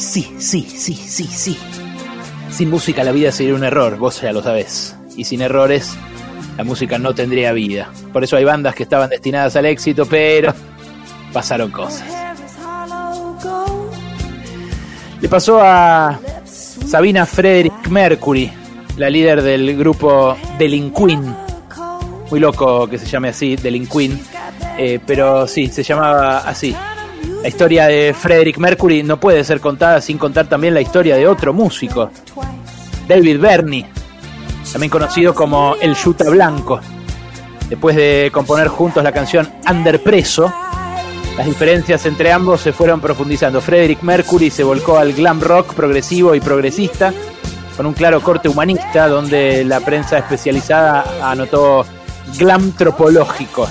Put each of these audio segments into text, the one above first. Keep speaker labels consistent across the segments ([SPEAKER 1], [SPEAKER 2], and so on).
[SPEAKER 1] sí, sí, sí, sí, sí. Sin música la vida sería un error, vos ya lo sabés. Y sin errores, la música no tendría vida. Por eso hay bandas que estaban destinadas al éxito, pero pasaron cosas. Le pasó a Sabina Frederick Mercury, la líder del grupo Delinquin. Muy loco que se llame así, Delinquin. Eh, pero sí, se llamaba así. La historia de Frederick Mercury no puede ser contada sin contar también la historia de otro músico, David Berney, también conocido como el Yuta Blanco. Después de componer juntos la canción Under Preso, las diferencias entre ambos se fueron profundizando. Frederick Mercury se volcó al glam rock progresivo y progresista, con un claro corte humanista, donde la prensa especializada anotó glam tropológico.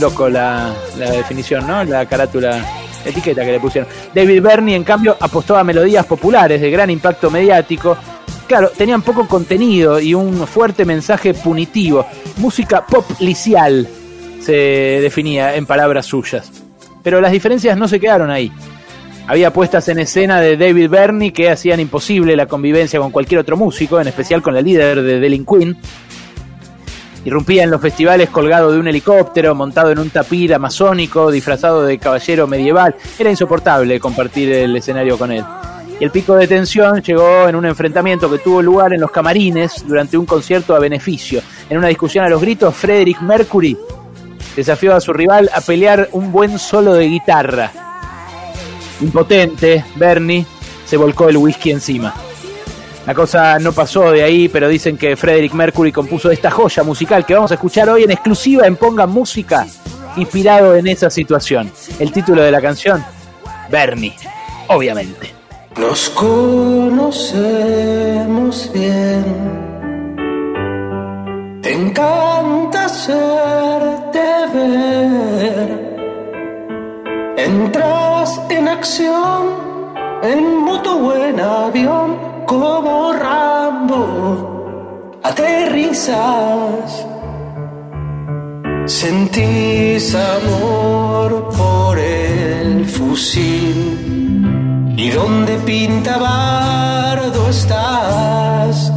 [SPEAKER 1] Loco la, la definición, ¿no? La carátula etiqueta que le pusieron. David Berney, en cambio, apostó a melodías populares de gran impacto mediático. Claro, tenían poco contenido y un fuerte mensaje punitivo. Música pop licial se definía en palabras suyas. Pero las diferencias no se quedaron ahí. Había puestas en escena de David Berney que hacían imposible la convivencia con cualquier otro músico, en especial con la líder de Delinquin. Irrumpía en los festivales colgado de un helicóptero, montado en un tapir amazónico, disfrazado de caballero medieval. Era insoportable compartir el escenario con él. Y el pico de tensión llegó en un enfrentamiento que tuvo lugar en los camarines durante un concierto a beneficio. En una discusión a los gritos, Frederick Mercury desafió a su rival a pelear un buen solo de guitarra. Impotente, Bernie se volcó el whisky encima. La cosa no pasó de ahí, pero dicen que Frederick Mercury compuso esta joya musical que vamos a escuchar hoy en exclusiva en Ponga Música, inspirado en esa situación. El título de la canción, Bernie, obviamente.
[SPEAKER 2] Nos conocemos bien. Te encanta hacerte ver. Entras en acción en moto o en avión como Rambo, aterrizas. Sentís amor por el fusil y donde pinta bardo estás.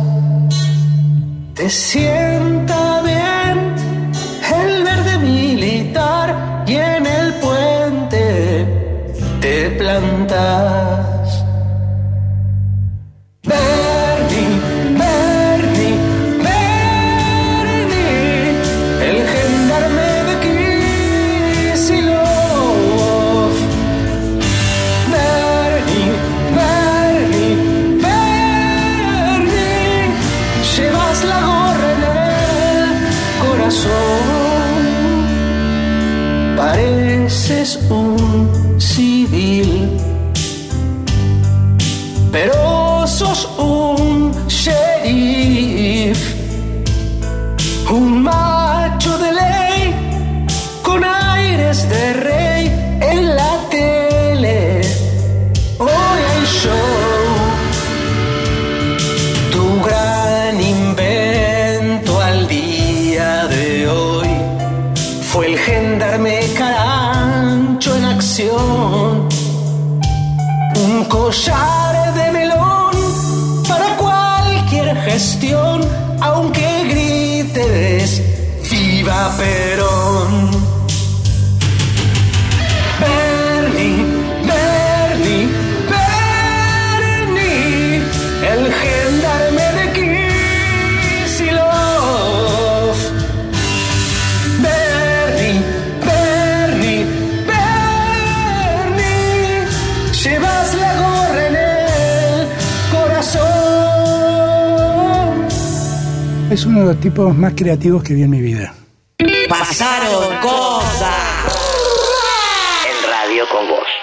[SPEAKER 2] Te sienta bien el verde militar y en el puente te plantas. Un civil, pero sos un sheriff, un macho fue el gendarme un collar de melón para cualquier gestión, aunque grites viva Perón.
[SPEAKER 3] Es uno de los tipos más creativos que vi en mi vida.
[SPEAKER 4] Pasaron cosas.
[SPEAKER 5] En radio con vos.